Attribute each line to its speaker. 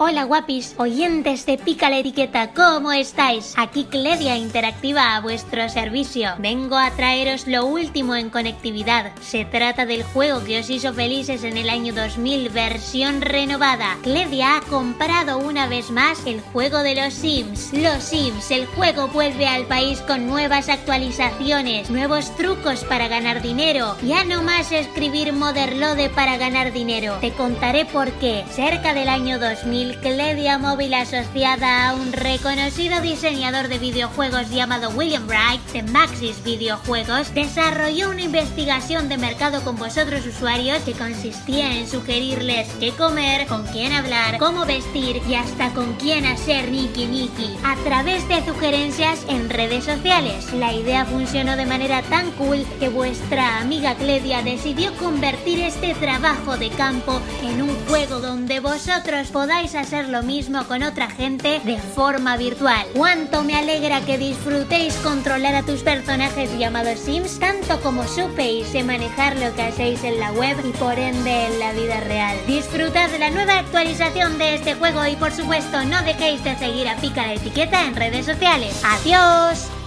Speaker 1: Hola guapis, oyentes de Pica la Etiqueta, ¿cómo estáis? Aquí Cledia Interactiva a vuestro servicio. Vengo a traeros lo último en conectividad. Se trata del juego que os hizo felices en el año 2000, versión renovada. Cledia ha comprado una vez más el juego de los Sims. Los Sims, el juego vuelve al país con nuevas actualizaciones, nuevos trucos para ganar dinero. Ya no más escribir Motherlode para ganar dinero. Te contaré por qué. Cerca del año 2000 Cledia Móvil asociada a un reconocido diseñador de videojuegos llamado William Bright de Maxis Videojuegos desarrolló una investigación de mercado con vosotros usuarios que consistía en sugerirles qué comer, con quién hablar, cómo vestir y hasta con quién hacer Niki Niki a través de sugerencias en redes sociales. La idea funcionó de manera tan cool que vuestra amiga Cledia decidió convertir este trabajo de campo en un juego donde vosotros podáis hacer lo mismo con otra gente de forma virtual. Cuánto me alegra que disfrutéis controlar a tus personajes llamados Sims tanto como supéis manejar lo que hacéis en la web y por ende en la vida real. Disfrutad de la nueva actualización de este juego y por supuesto no dejéis de seguir a Pica la Etiqueta en redes sociales. ¡Adiós!